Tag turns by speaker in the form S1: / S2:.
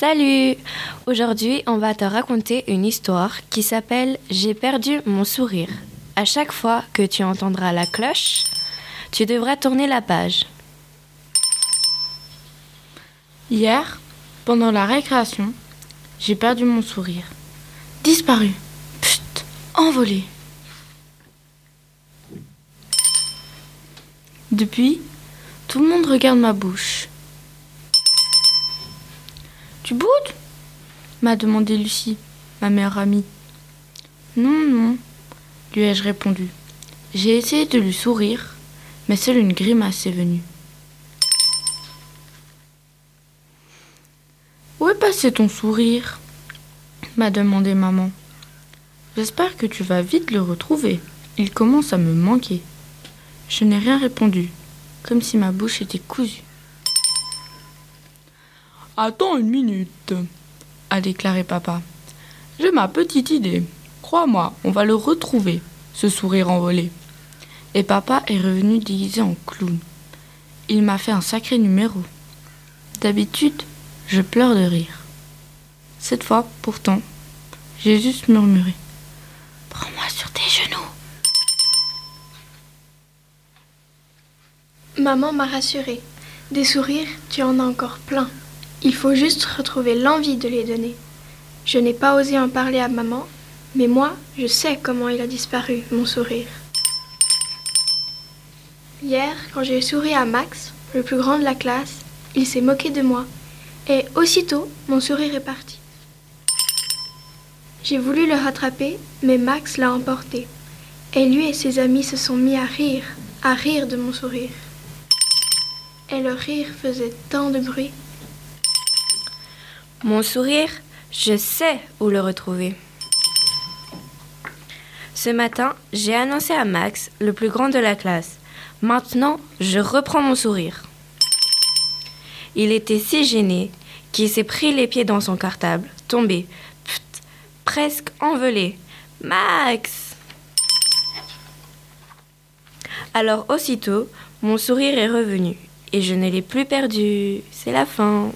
S1: Salut Aujourd'hui, on va te raconter une histoire qui s'appelle J'ai perdu mon sourire. À chaque fois que tu entendras la cloche, tu devras tourner la page.
S2: Hier, pendant la récréation, j'ai perdu mon sourire. Disparu. Pfft, envolé. Depuis, tout le monde regarde ma bouche. Tu boudes m'a demandé Lucie, ma meilleure amie. Non, non, lui ai-je répondu. J'ai essayé de lui sourire, mais seule une grimace est venue. Où est passé ton sourire m'a demandé maman. J'espère que tu vas vite le retrouver. Il commence à me manquer. Je n'ai rien répondu, comme si ma bouche était cousue. Attends une minute, a déclaré papa. J'ai ma petite idée. Crois-moi, on va le retrouver, ce sourire envolé. Et papa est revenu déguisé en clown. Il m'a fait un sacré numéro. D'habitude, je pleure de rire. Cette fois, pourtant, j'ai juste murmuré. Prends-moi sur tes genoux.
S3: Maman m'a rassurée. Des sourires, tu en as encore plein. Il faut juste retrouver l'envie de les donner. Je n'ai pas osé en parler à maman, mais moi, je sais comment il a disparu, mon sourire. Hier, quand j'ai souri à Max, le plus grand de la classe, il s'est moqué de moi. Et aussitôt, mon sourire est parti. J'ai voulu le rattraper, mais Max l'a emporté. Et lui et ses amis se sont mis à rire, à rire de mon sourire. Et le rire faisait tant de bruit.
S1: Mon sourire, je sais où le retrouver. Ce matin, j'ai annoncé à Max, le plus grand de la classe. Maintenant, je reprends mon sourire. Il était si gêné qu'il s'est pris les pieds dans son cartable, tombé, pft, presque envolé. Max Alors aussitôt, mon sourire est revenu et je ne l'ai plus perdu. C'est la fin.